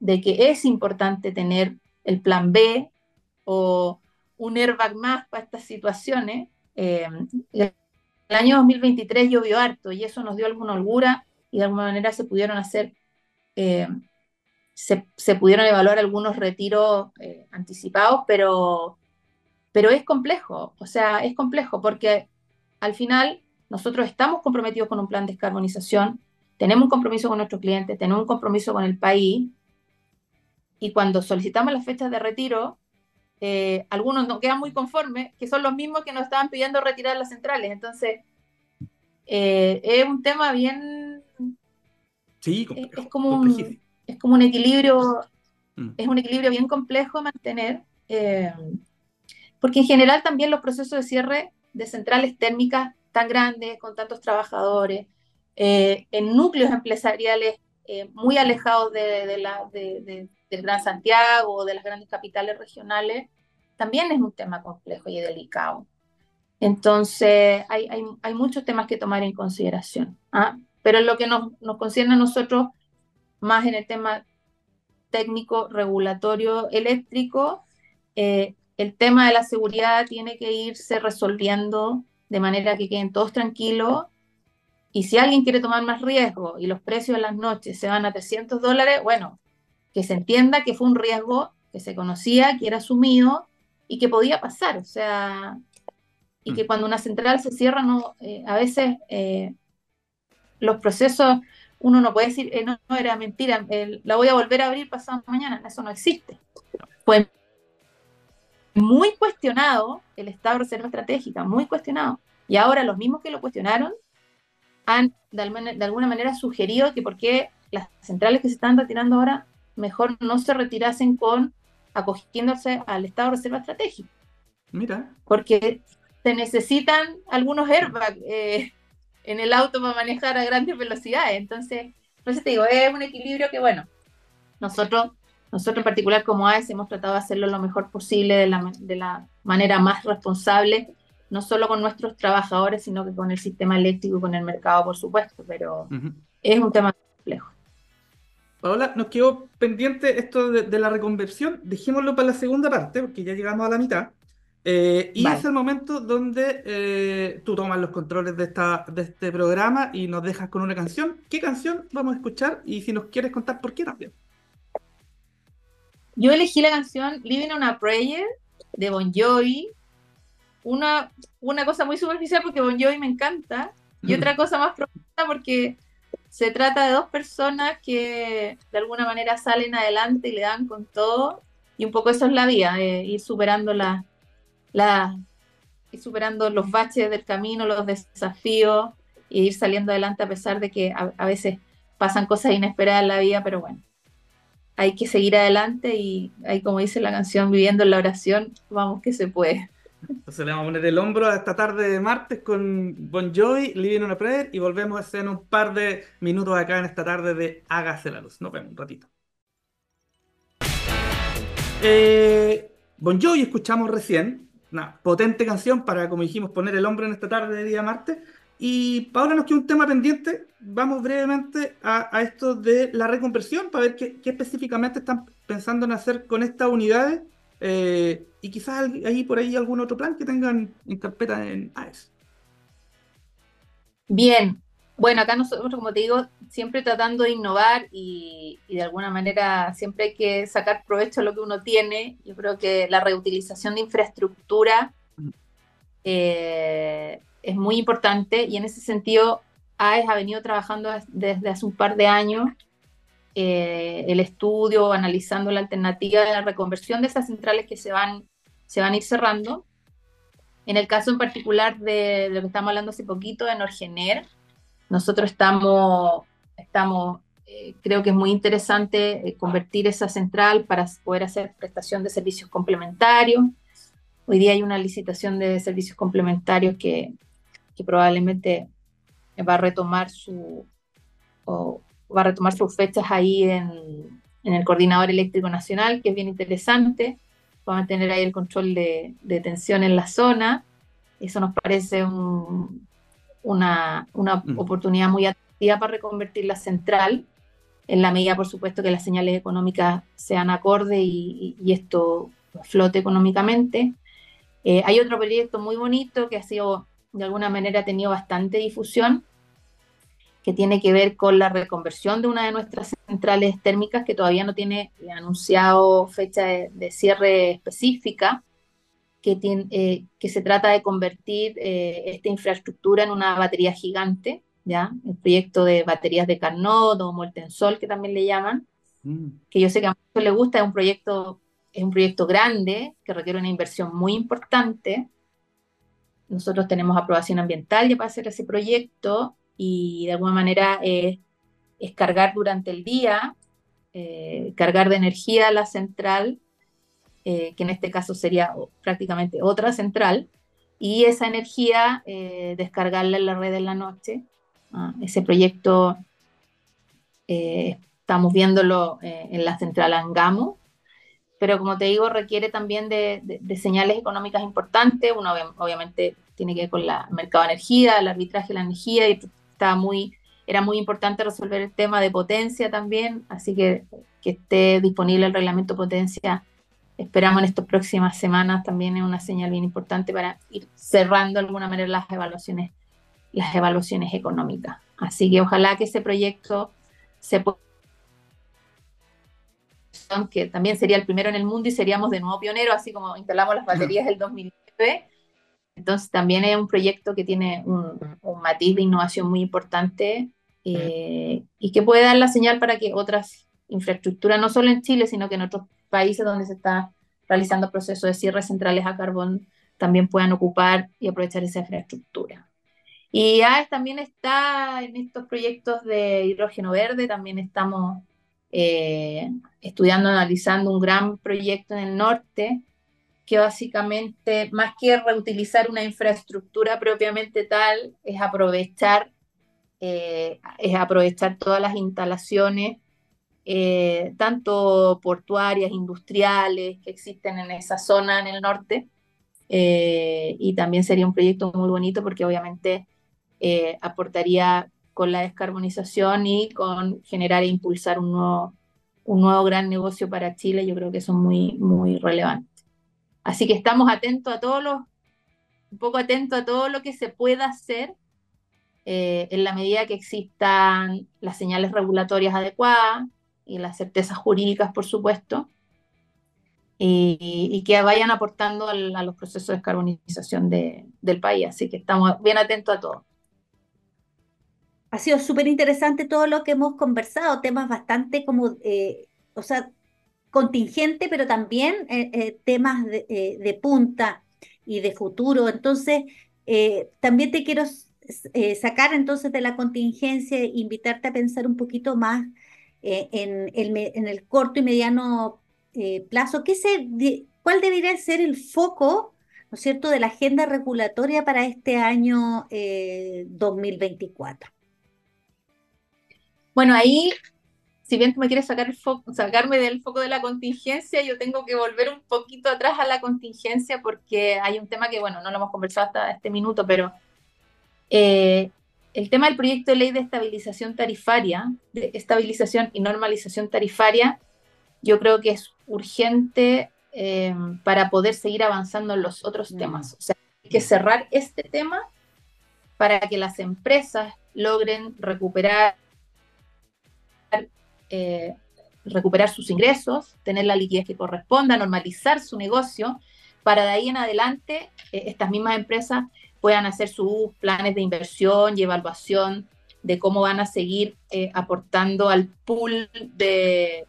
de que es importante tener el plan B o un airbag más para estas situaciones. Eh, el año 2023 llovió harto y eso nos dio alguna holgura y de alguna manera se pudieron hacer, eh, se, pudieron evaluar algunos retiros eh, anticipados, pero, pero es complejo, o sea, es complejo porque al final nosotros estamos comprometidos con un plan de descarbonización, tenemos un compromiso con nuestros clientes, tenemos un compromiso con el país, y cuando solicitamos las fechas de retiro, eh, algunos no quedan muy conformes, que son los mismos que nos estaban pidiendo retirar las centrales. Entonces, eh, es un tema bien... Sí, es, como un, es como un equilibrio, mm. es un equilibrio bien complejo mantener, eh, porque en general también los procesos de cierre de centrales térmicas tan grandes, con tantos trabajadores, en núcleos empresariales muy alejados de, la, de, del Gran Santiago o de las grandes capitales regionales, también es un tema complejo y delicado. Entonces, hay, hay, hay muchos temas que tomar en consideración. ¿ah? Pero en lo que nos, nos concierne a nosotros, más en el tema técnico, regulatorio, eléctrico, eh, el tema de la seguridad tiene que irse resolviendo de manera que queden todos tranquilos. Y si alguien quiere tomar más riesgo y los precios de las noches se van a 300 dólares, bueno, que se entienda que fue un riesgo que se conocía, que era asumido y que podía pasar. O sea, y que mm. cuando una central se cierra, no, eh, a veces eh, los procesos, uno no puede decir, eh, no, no, era mentira, la voy a volver a abrir pasado mañana, eso no existe. Fue muy cuestionado el estado de reserva estratégica, muy cuestionado. Y ahora los mismos que lo cuestionaron han de, alguna manera sugerido que por qué las centrales que se están retirando ahora mejor no se retirasen con acogiéndose al estado de reserva estratégica. Mira. Porque se necesitan algunos airbags eh, en el auto para manejar a grandes velocidades. Entonces, entonces te digo, es un equilibrio que, bueno, nosotros nosotros en particular como AES hemos tratado de hacerlo lo mejor posible de la, de la manera más responsable, no solo con nuestros trabajadores, sino que con el sistema eléctrico y con el mercado, por supuesto, pero es un tema complejo. Paola, nos quedó pendiente esto de, la reconversión, dejémoslo para la segunda parte, porque ya llegamos a la mitad. Eh, y es el momento donde eh, tú tomas los controles de, esta, de este programa y nos dejas con una canción. ¿Qué canción vamos a escuchar? Y si nos quieres contar por qué también. Yo elegí la canción Living on a Prayer de Bon Jovi. Una, una cosa muy superficial porque Bon Jovi me encanta. Y otra cosa más profunda porque se trata de dos personas que de alguna manera salen adelante y le dan con todo. Y un poco eso es la vida, ir superando la, la, ir superando los baches del camino, los desafíos, e ir saliendo adelante a pesar de que a veces pasan cosas inesperadas en la vida, pero bueno, hay que seguir adelante y hay como dice la canción, viviendo en la oración, vamos que se puede. Entonces le vamos a poner el hombro a esta tarde de martes con Bon Jovi, Living on a Prayer y volvemos a hacer un par de minutos acá en esta tarde de Hágase la Luz. Nos vemos un ratito. Eh, bon Jovi escuchamos recién, una potente canción para, como dijimos, poner el hombro en esta tarde de día martes. Y Paula nos queda un tema pendiente. Vamos brevemente a, esto de la reconversión para ver qué, específicamente están pensando en hacer con estas unidades eh, y quizás ahí por ahí algún otro plan que tengan en carpeta en AES. Bien, bueno, acá nosotros, como te digo, siempre tratando de innovar y, de alguna manera siempre hay que sacar provecho de lo que uno tiene. Yo creo que la reutilización de infraestructura mm. eh, es muy importante y en ese sentido AES ha venido trabajando desde hace un par de años eh, el estudio, analizando la alternativa de la reconversión de esas centrales que se van, se van a ir cerrando. En el caso en particular de, lo que estamos hablando hace poquito, de Norgener, nosotros estamos, estamos eh, creo que es muy interesante eh, convertir esa central para poder hacer prestación de servicios complementarios. Hoy día hay una licitación de servicios complementarios que, que probablemente va a retomar su va a retomar sus fechas ahí en, el coordinador eléctrico nacional, que es bien interesante. Va a tener ahí el control de, tensión en la zona. Eso nos parece una, mm. oportunidad muy atractiva para reconvertir la central, en la medida, por supuesto, que las señales económicas sean acordes y, esto flote económicamente. Eh, hay otro proyecto muy bonito que ha sido de alguna manera ha tenido bastante difusión, que tiene que ver con la reconversión de una de nuestras centrales térmicas que todavía no tiene anunciado fecha de, cierre específica, que, tiene, eh, que se trata de convertir eh, esta infraestructura en una batería gigante, ¿ya? El proyecto de baterías de Carnot o Molten Sol, que también le llaman, mm. que yo sé que a muchos les gusta, es un proyecto es un proyecto grande que requiere una inversión muy importante, nosotros tenemos aprobación ambiental ya para hacer ese proyecto y de alguna manera es cargar durante el día, eh, cargar de energía la central, eh, que en este caso sería prácticamente otra central, y esa energía eh, descargarla en la red en la noche. Ah, ese proyecto estamos viéndolo en la central Angamo, pero como te digo, requiere también de, señales económicas importantes. Uno obviamente tiene que ver con el mercado de energía, el arbitraje de la energía, y está muy, era muy importante resolver el tema de potencia también, así que que esté disponible el reglamento potencia esperamos en estas próximas semanas también es una señal bien importante para ir cerrando de alguna manera las evaluaciones, las evaluaciones económicas. Así que ojalá que ese proyecto se pueda que también sería el primero en el mundo y seríamos de nuevo pioneros, así como instalamos las baterías del 2009. Entonces también es un proyecto que tiene un, matiz de innovación muy importante eh, y que puede dar la señal para que otras infraestructuras, no solo en Chile, sino que en otros países donde se está realizando procesos de cierre centrales a carbón, también puedan ocupar y aprovechar esa infraestructura. Y AES también está en estos proyectos de hidrógeno verde, también estamos eh, estudiando, analizando un gran proyecto en el norte que básicamente, más que reutilizar una infraestructura propiamente tal, es aprovechar, eh, es aprovechar todas las instalaciones, eh, tanto portuarias, industriales, que existen en esa zona en el norte. y también sería un proyecto muy bonito porque obviamente aportaría con la descarbonización y con generar e impulsar un nuevo, un nuevo gran negocio para Chile, yo creo que son muy, muy relevantes. Así que estamos atentos a todos los, un poco atentos a todo lo que se pueda hacer eh, en la medida que existan las señales regulatorias adecuadas y las certezas jurídicas, por supuesto, y, que vayan aportando a los procesos de descarbonización del país. Así que estamos bien atentos a todo. Ha sido súper interesante todo lo que hemos conversado, temas bastante como, eh, o sea, contingente, pero también eh, eh, temas de, punta y de futuro. Entonces, también te quiero sacar entonces de la contingencia e invitarte a pensar un poquito más en, en, el corto y mediano plazo. ¿Qué se, ¿Cuál debería ser el foco? ¿no cierto?, de la agenda regulatoria para este año 2024. Bueno, ahí, si bien tú me quieres sacar el sacarme del foco de la contingencia, yo tengo que volver un poquito atrás a la contingencia porque hay un tema que, bueno, no lo hemos conversado hasta este minuto, pero eh, el tema del proyecto de ley de estabilización tarifaria, de estabilización y normalización tarifaria, yo creo que es urgente eh, para poder seguir avanzando en los otros mm. temas. O sea, hay que cerrar este tema para que las empresas logren recuperar eh, recuperar sus ingresos, tener la liquidez que corresponda, normalizar su negocio, para de ahí en adelante eh, estas mismas empresas puedan hacer sus planes de inversión y evaluación de cómo van a seguir eh, aportando al pool de,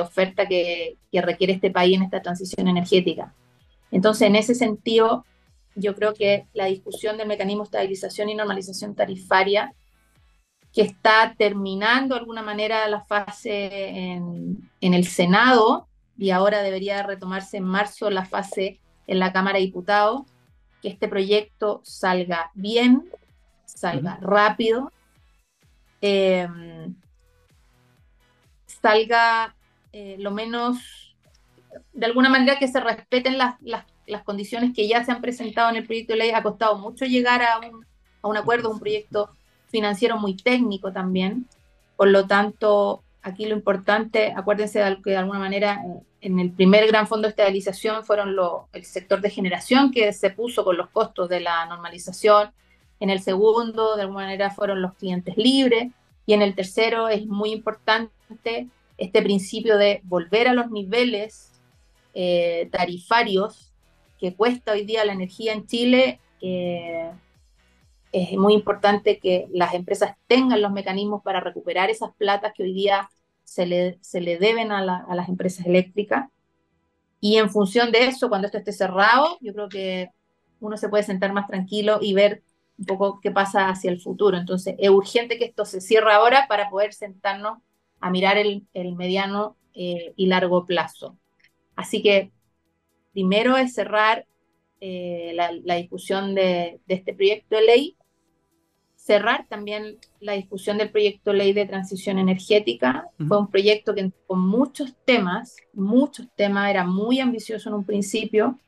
oferta que, que, requiere este país en esta transición energética. Entonces, en ese sentido, yo creo que la discusión del mecanismo de estabilización y normalización tarifaria que está terminando de alguna manera la fase en, el Senado y ahora debería retomarse en marzo la fase en la Cámara de Diputados, que este proyecto salga bien, salga rápido, em, salga eh, lo menos, de alguna manera que se respeten las, condiciones que ya se han presentado en el proyecto de ley. Ha costado mucho llegar a un, a un acuerdo, un proyecto financiero muy técnico también. Por lo tanto, aquí lo importante, acuérdense de que de alguna manera en el primer gran fondo de estabilización fueron el sector de generación que se puso con los costos de la normalización. En el segundo, de alguna manera, fueron los clientes libres. Y en el tercero es muy importante este principio de volver a los niveles eh, tarifarios que cuesta hoy día la energía en Chile. Eh, es muy importante que las empresas tengan los mecanismos para recuperar esas platas que hoy día se le, se le deben a, las empresas eléctricas. Y en función de eso, cuando esto esté cerrado, yo creo que uno se puede sentar más tranquilo y ver un poco qué pasa hacia el futuro. Entonces, es urgente que esto se cierre ahora para poder sentarnos a mirar el, mediano eh, y largo plazo. Así que, primero es cerrar eh, la, discusión de, de, este proyecto de ley cerrar también la discusión del proyecto Ley de Transición Energética. Fue un proyecto que con muchos temas, muchos temas, era muy ambicioso en un principio.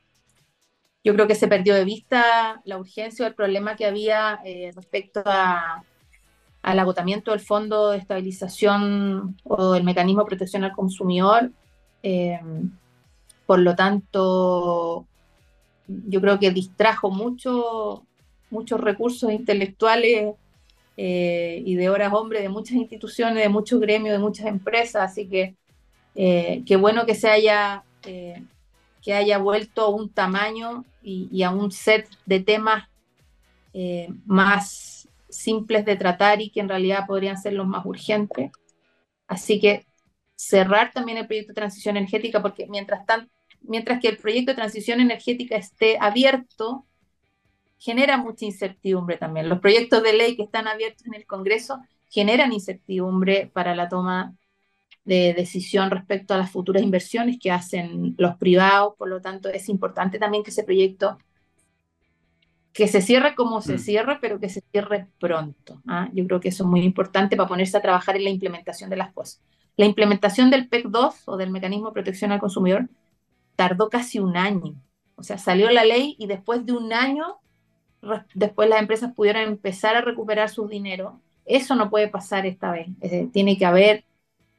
Yo creo que se perdió de vista la urgencia o el problema que había eh, respecto a, al agotamiento del Fondo de Estabilización o del Mecanismo de Protección al Consumidor. Eh, por lo tanto, yo creo que distrajo mucho, muchos recursos intelectuales eh, y de horas hombre de muchas instituciones, de muchos gremios, de muchas empresas, así que eh, qué bueno que se haya, eh, que haya vuelto a un tamaño y, a un set de temas más simples de tratar y que en realidad podrían ser los más urgentes. Así que cerrar también el proyecto de transición energética, porque mientras, tan, mientras que el proyecto de transición energética esté abierto, genera mucha incertidumbre también. Los proyectos de ley que están abiertos en el Congreso generan incertidumbre para la toma de decisión respecto a las futuras inversiones que hacen los privados, por lo tanto es importante también que ese proyecto que se cierre como se mm. cierre, pero que se cierre pronto. ¿ah? Yo creo que eso es muy importante para ponerse a trabajar en la implementación de las cosas. La implementación del PEC 2 o del Mecanismo de Protección al Consumidor tardó casi un año. O sea, salió la ley y después de un año, después las empresas pudieron empezar a recuperar sus dinero. Eso no puede pasar esta vez. tiene, que haber,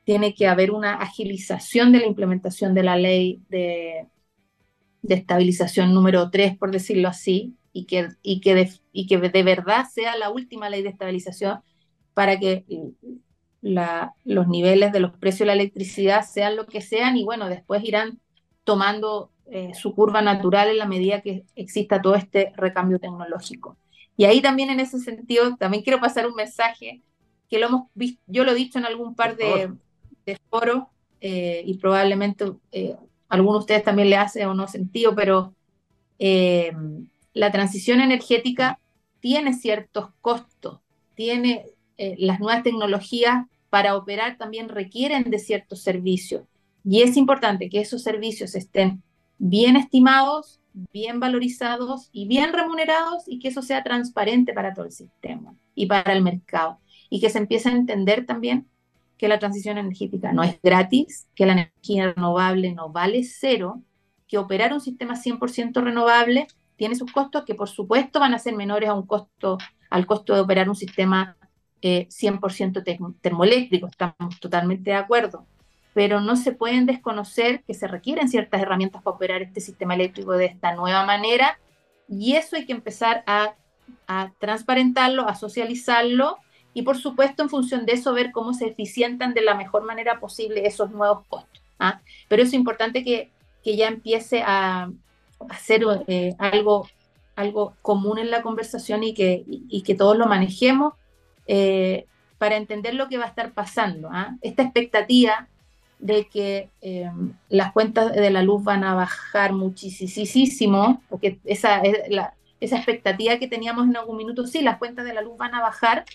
tiene que haber una agilización de la implementación de la ley de, de estabilización número 3, por decirlo así, y que, y que, de, y que de verdad sea la última ley de estabilización para que los niveles de los precios de la electricidad sean lo que sean y bueno, después irán tomando eh, su curva natural en la medida que exista todo este recambio tecnológico. Y ahí también en ese sentido, también quiero pasar un mensaje que lo hemos visto, yo lo he dicho en algún par de, de foros eh, y probablemente eh, alguno de ustedes también le hace o no sentido, pero la transición energética tiene ciertos costos, tiene las nuevas tecnologías para operar también requieren de ciertos servicios. Y es importante que esos servicios estén bien estimados, bien valorizados y bien remunerados y que eso sea transparente para todo el sistema y para el mercado. Y que se empiece a entender también que la transición energética no es gratis, que la energía renovable no vale cero, que operar un sistema 100% renovable tiene sus costos que por supuesto van a ser menores a un costo, al costo de operar un sistema 100% eh, termoeléctrico, estamos totalmente de acuerdo, pero no se pueden desconocer que se requieren ciertas herramientas para operar este sistema eléctrico de esta nueva manera y eso hay que empezar a, transparentarlo, a socializarlo y por supuesto en función de eso ver cómo se eficientan de la mejor manera posible esos nuevos costos. ¿ah? Pero es importante que, ya empiece a, hacer eh, algo, algo común en la conversación y que, y que todos lo manejemos eh, para entender lo que va a estar pasando. ¿ah? Esta expectativa de que eh, las cuentas de la luz van a bajar muchísimo, porque esa esa expectativa que teníamos en algún minuto, sí, las cuentas de la luz van a bajar,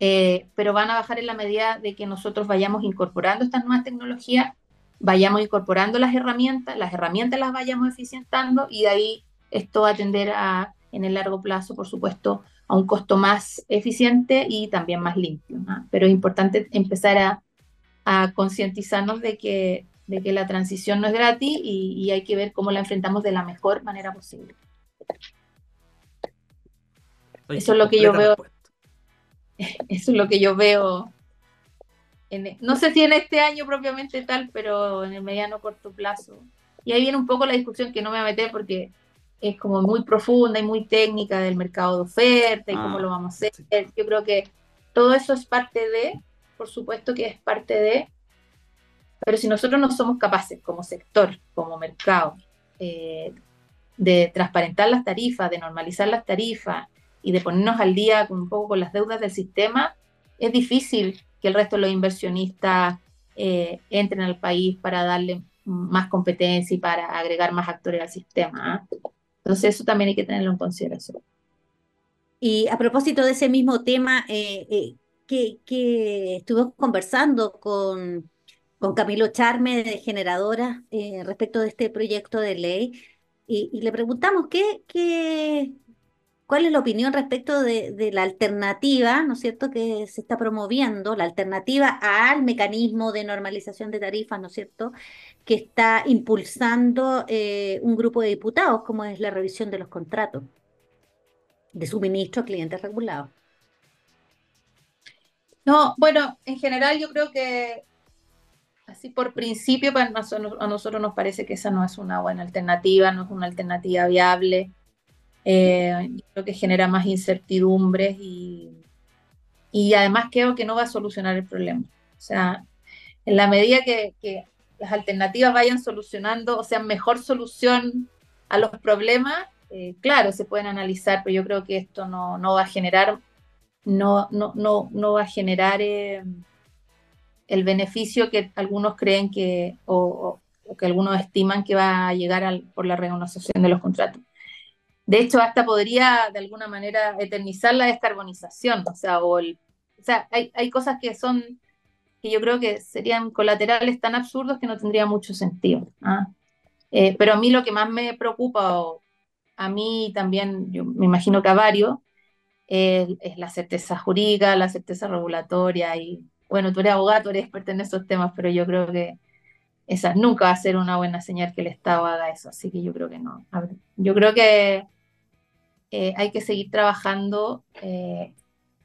eh, pero van a bajar en la medida de que nosotros vayamos incorporando estas nuevas tecnologías, vayamos incorporando las herramientas, las herramientas las vayamos eficientando y de ahí esto va a, en el largo plazo, por supuesto, a un costo más eficiente y también más limpio. Pero es importante empezar a, a concientizarnos de que, de que la transición no es gratis y, hay que ver cómo la enfrentamos de la mejor manera posible. Eso es lo que yo veo. Eso es lo que yo veo. En, no sé si en este año propiamente tal, pero en el mediano corto plazo. Y ahí viene un poco la discusión que no me voy a meter porque es como muy profunda y muy técnica del mercado de oferta y cómo ah, lo vamos a hacer. Yo creo que todo eso es parte de, por supuesto que es parte de, pero si nosotros no somos capaces como sector, como mercado, eh, de transparentar las tarifas, de normalizar las tarifas y de ponernos al día un poco con las deudas del sistema, es difícil que el resto de los inversionistas eh, entren al país para darle más competencia y para agregar más actores al sistema. ¿ah? Entonces eso también hay que tenerlo en consideración. Y a propósito de ese mismo tema, eh, eh, que, que, estuvimos conversando con, con Camilo Charme de Generadora eh, respecto de este proyecto de ley, y, le preguntamos qué, qué, cuál es la opinión respecto de, de, la alternativa, ¿no es cierto?, que se está promoviendo, la alternativa al mecanismo de normalización de tarifas, ¿no es cierto?, que está impulsando eh, un grupo de diputados, como es la revisión de los contratos de suministro a clientes regulados. No, bueno, en general yo creo que así por principio, para nosotros, a nosotros nos parece que esa no es una buena alternativa, no es una alternativa viable. Eh, creo que genera más incertidumbres y, y además creo que no va a solucionar el problema. O sea, en la medida que, que las alternativas vayan solucionando, o sea, mejor solución a los problemas, eh, claro, se pueden analizar, pero yo creo que esto no, no va a generar, no, no, no, no va a generar eh, el beneficio que algunos creen que, o, que algunos estiman que va a llegar por la renegociación de los contratos. De hecho, hasta podría de alguna manera eternizar la descarbonización, o sea, o, o sea hay, hay cosas que son que yo creo que serían colaterales tan absurdos que no tendría mucho sentido. ¿ah? Eh, pero a mí lo que más me preocupa, o a mí también, yo me imagino que a varios, es, la certeza jurídica, la certeza regulatoria. Y bueno, tú eres abogado, tú eres experto en esos temas, pero yo creo que esa nunca va a ser una buena señal que el Estado haga eso. Así que yo creo que no. yo creo que eh, hay que seguir trabajando eh,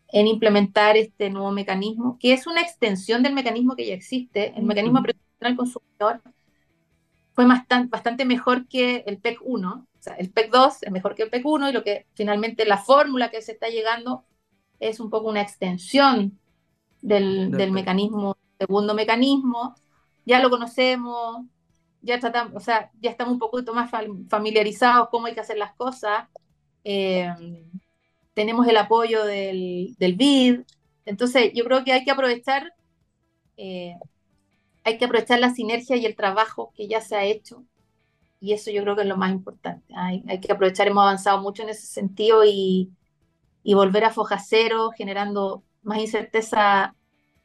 en implementar este nuevo mecanismo, que es una extensión del mecanismo que ya existe, el mecanismo de consumidor fue bastante, bastante mejor que el PEC 1, o sea, el PEC 2 es mejor que el PEC 1 y lo que finalmente la fórmula que se está llegando es un poco una extensión del, del mecanismo, segundo mecanismo, ya lo conocemos, ya tratamos, o sea, ya estamos un poquito más familiarizados cómo hay que hacer las cosas. Eh, tenemos el apoyo del, del BID. Entonces, yo creo que hay que aprovechar, eh, hay que aprovechar la sinergia y el trabajo que ya se ha hecho. Y eso yo creo que es lo más importante. Hay, que aprovechar, hemos avanzado mucho en ese sentido y, volver a foja cero, generando más incerteza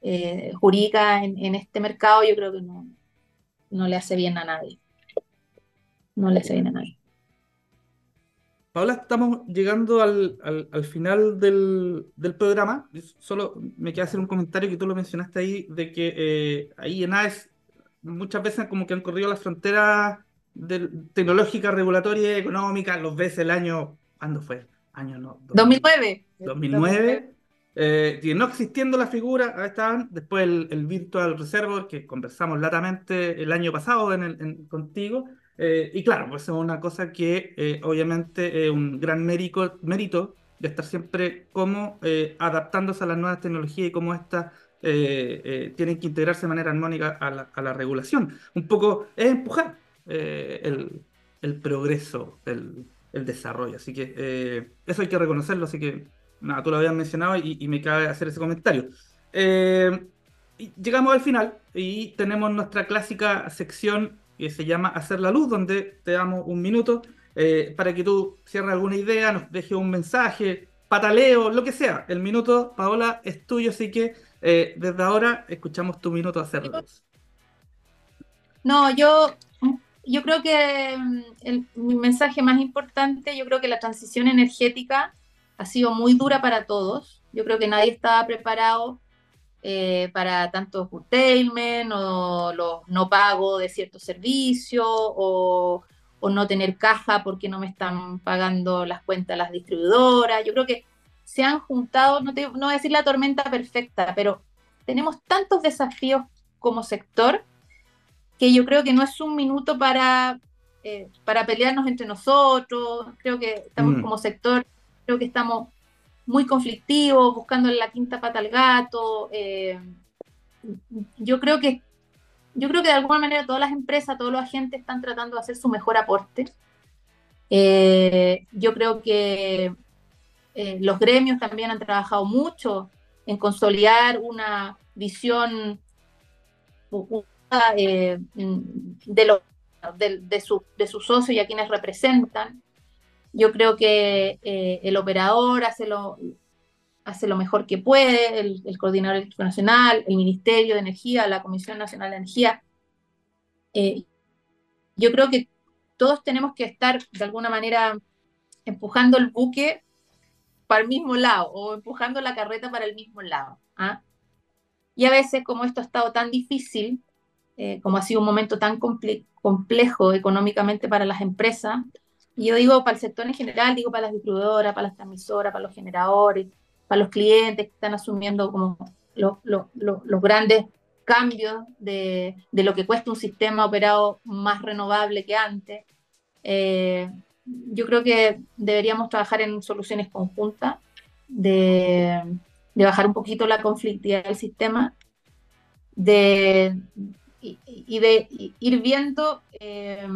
eh, jurídica en, este mercado, yo creo que no le hace bien a nadie. No le hace bien a nadie. Paola, estamos llegando al, final del, programa. Solo me queda hacer un comentario que tú lo mencionaste ahí, de que eh, ahí en AES muchas veces como que han corrido las fronteras tecnológicas, regulatorias, económicas, los ves el año, ¿cuándo fue? Año no. 2009. 2009. Eh, y no existiendo la figura, ahí estaban, después el, Virtual Reservoir, que conversamos latamente el año pasado en contigo, eh, y claro, pues es una cosa que eh, obviamente es un gran mérito, mérito de estar siempre como eh, adaptándose a las nuevas tecnologías y cómo estas tienen que integrarse de manera armónica a la, regulación. Un poco es empujar el, progreso, el, desarrollo. Así que eso hay que reconocerlo. Así que nada, tú lo habías mencionado y me cabe hacer ese comentario. llegamos al final y tenemos nuestra clásica sección que se llama Hacer la Luz, donde te damos un minuto eh, para que tú cierres alguna idea, nos dejes un mensaje, pataleo, lo que sea. El minuto, Paola, es tuyo, así que eh, desde ahora escuchamos tu minuto Hacer la Luz. No, yo, yo creo que mm, mi mensaje más importante, yo creo que la transición energética ha sido muy dura para todos. Yo creo que nadie estaba preparado eh, para tanto curtailment o los no pago de ciertos servicios o, o, no tener caja porque no me están pagando las cuentas las distribuidoras. Yo creo que se han juntado, no, te, no voy a decir la tormenta perfecta, pero tenemos tantos desafíos como sector que yo creo que no es un minuto para, eh, para pelearnos entre nosotros. Creo que estamos mm. como sector, creo que estamos muy conflictivo, buscando la quinta pata al gato. Eh, yo creo que yo creo que de alguna manera todas las empresas, todos los agentes están tratando de hacer su mejor aporte. Eh, yo creo que eh, los gremios también han trabajado mucho en consolidar una visión de, de, de, su, de sus socios y a quienes representan. Yo creo que eh, el operador hace lo, hace lo mejor que puede, el, coordinador eléctrico nacional, el Ministerio de Energía, la Comisión Nacional de Energía. Eh, yo creo que todos tenemos que estar de alguna manera empujando el buque para el mismo lado o empujando la carreta para el mismo lado. ¿ah? Y a veces, como esto ha estado tan difícil, eh, como ha sido un momento tan complejo económicamente para las empresas, yo digo para el sector en general, digo para las distribuidoras, para las transmisoras, para los generadores, para los clientes que están asumiendo como los, grandes cambios de, lo que cuesta un sistema operado más renovable que antes. Eh, yo creo que deberíamos trabajar en soluciones conjuntas, de, de bajar un poquito la conflictividad del sistema, de, y, de ir viendo eh,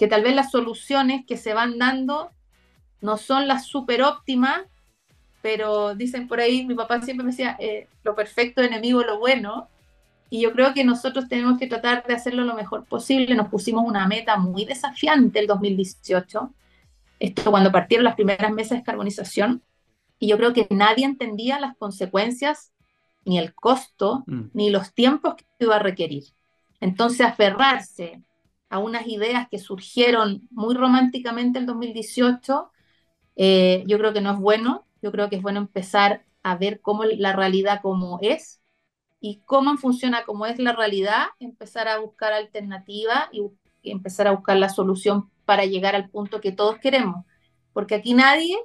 que tal vez las soluciones que se van dando no son las súper óptimas, pero dicen por ahí, mi papá siempre me decía, eh, lo perfecto enemigo lo bueno, y yo creo que nosotros tenemos que tratar de hacerlo lo mejor posible. Nos pusimos una meta muy desafiante el 2018, esto cuando partieron las primeras mesas de descarbonización, y yo creo que nadie entendía las consecuencias, ni el costo, mm. ni los tiempos que iba a requerir. Entonces, aferrarse a unas ideas que surgieron muy románticamente en el 2018, eh, yo creo que no es bueno. Yo creo que es bueno empezar a ver cómo la realidad como es y cómo funciona como es la realidad, empezar a buscar alternativas y, empezar a buscar la solución para llegar al punto que todos queremos. Porque aquí nadie,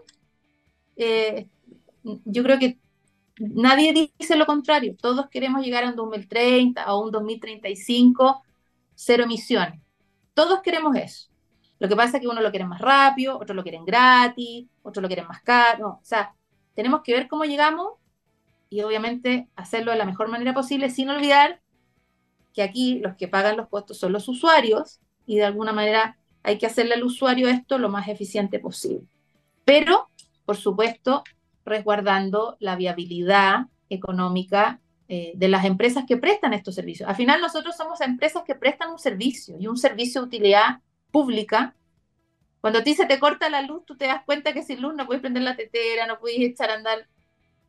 eh, yo creo que nadie dice lo contrario. Todos queremos llegar a un 2030 o un 2035 cero emisiones. Todos queremos eso. Lo que pasa es que uno lo quiere más rápido, otros lo quieren gratis, otros lo quieren más caro. O sea, tenemos que ver cómo llegamos y obviamente hacerlo de la mejor manera posible sin olvidar que aquí los que pagan los costos son los usuarios y de alguna manera hay que hacerle al usuario esto lo más eficiente posible. Pero, por supuesto, resguardando la viabilidad económica eh, de las empresas que prestan estos servicios. Al final nosotros somos empresas que prestan un servicio y un servicio de utilidad pública. Cuando a ti se te corta la luz, tú te das cuenta que sin luz no puedes prender la tetera, no puedes echar a andar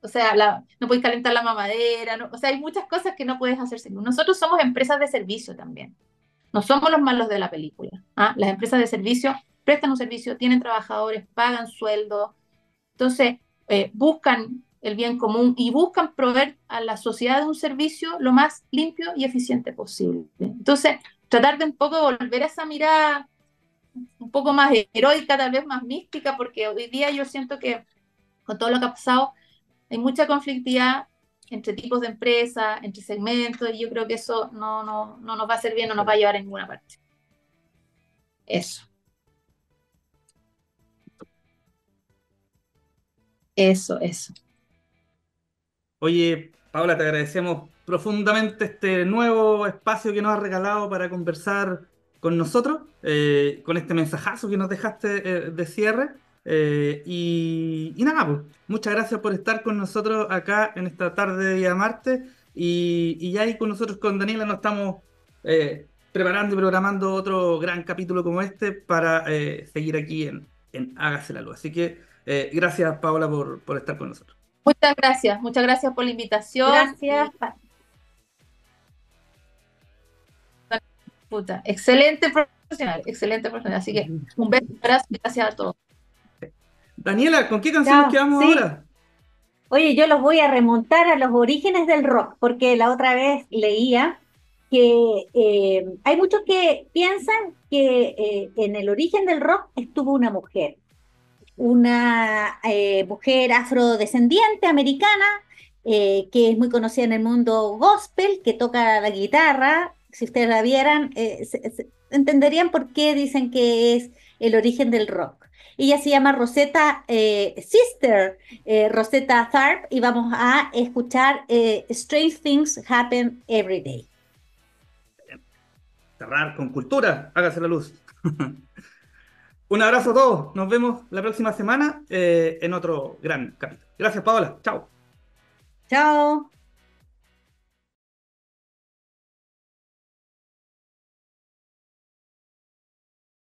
o sea, no puedes calentar la mamadera, o sea, hay muchas cosas que no puedes hacer sin Nosotros somos empresas de servicio también. No somos los malos de la película. ¿ah? Las empresas de servicio prestan un servicio, tienen trabajadores, pagan sueldo, entonces eh, buscan el bien común y buscan proveer a la sociedad un servicio lo más limpio y eficiente posible. Entonces, tratar de un poco volver a esa mirada un poco más heroica, tal vez más mística, porque hoy día yo siento que con todo lo que ha pasado, hay mucha conflictividad entre tipos de empresas, entre segmentos, y yo creo que eso no, no, no nos va a hacer bien, no nos va a llevar a ninguna parte. Eso. Eso, eso. Oye, Paula, te agradecemos profundamente este nuevo espacio que nos has regalado para conversar con nosotros, eh, con este mensajazo que nos dejaste eh, de cierre. Eh, y, nada, pues, muchas gracias por estar con nosotros acá en esta tarde de día martes. Y, ya ahí con nosotros, con Daniela, nos estamos eh, preparando y programando otro gran capítulo como este para seguir aquí en, en Hágase la Luz. Así que gracias, Paola, por estar con nosotros. Muchas gracias, muchas gracias por la invitación. Gracias. Puta, excelente profesional, excelente profesional. Así que un beso, gracias a todos. Daniela, ¿con qué canción nos quedamos ahora? Oye, yo los voy a remontar a los orígenes del rock, porque la otra vez leía que eh, hay muchos que piensan que eh, en el origen del rock estuvo una mujer, una eh, mujer afrodescendiente americana, que es muy conocida en el mundo gospel, que toca la guitarra. Si ustedes la vieran, entenderían por qué dicen que es el origen del rock. Ella se llama Rosetta eh, Sister, eh, Rosetta Tharp, y vamos a escuchar eh, Strange Things Happen Every Day. Cerrar con cultura, hágase la luz. Un abrazo a todos, nos vemos la próxima semana en otro gran capítulo. Gracias, Paola. Chao. Chao.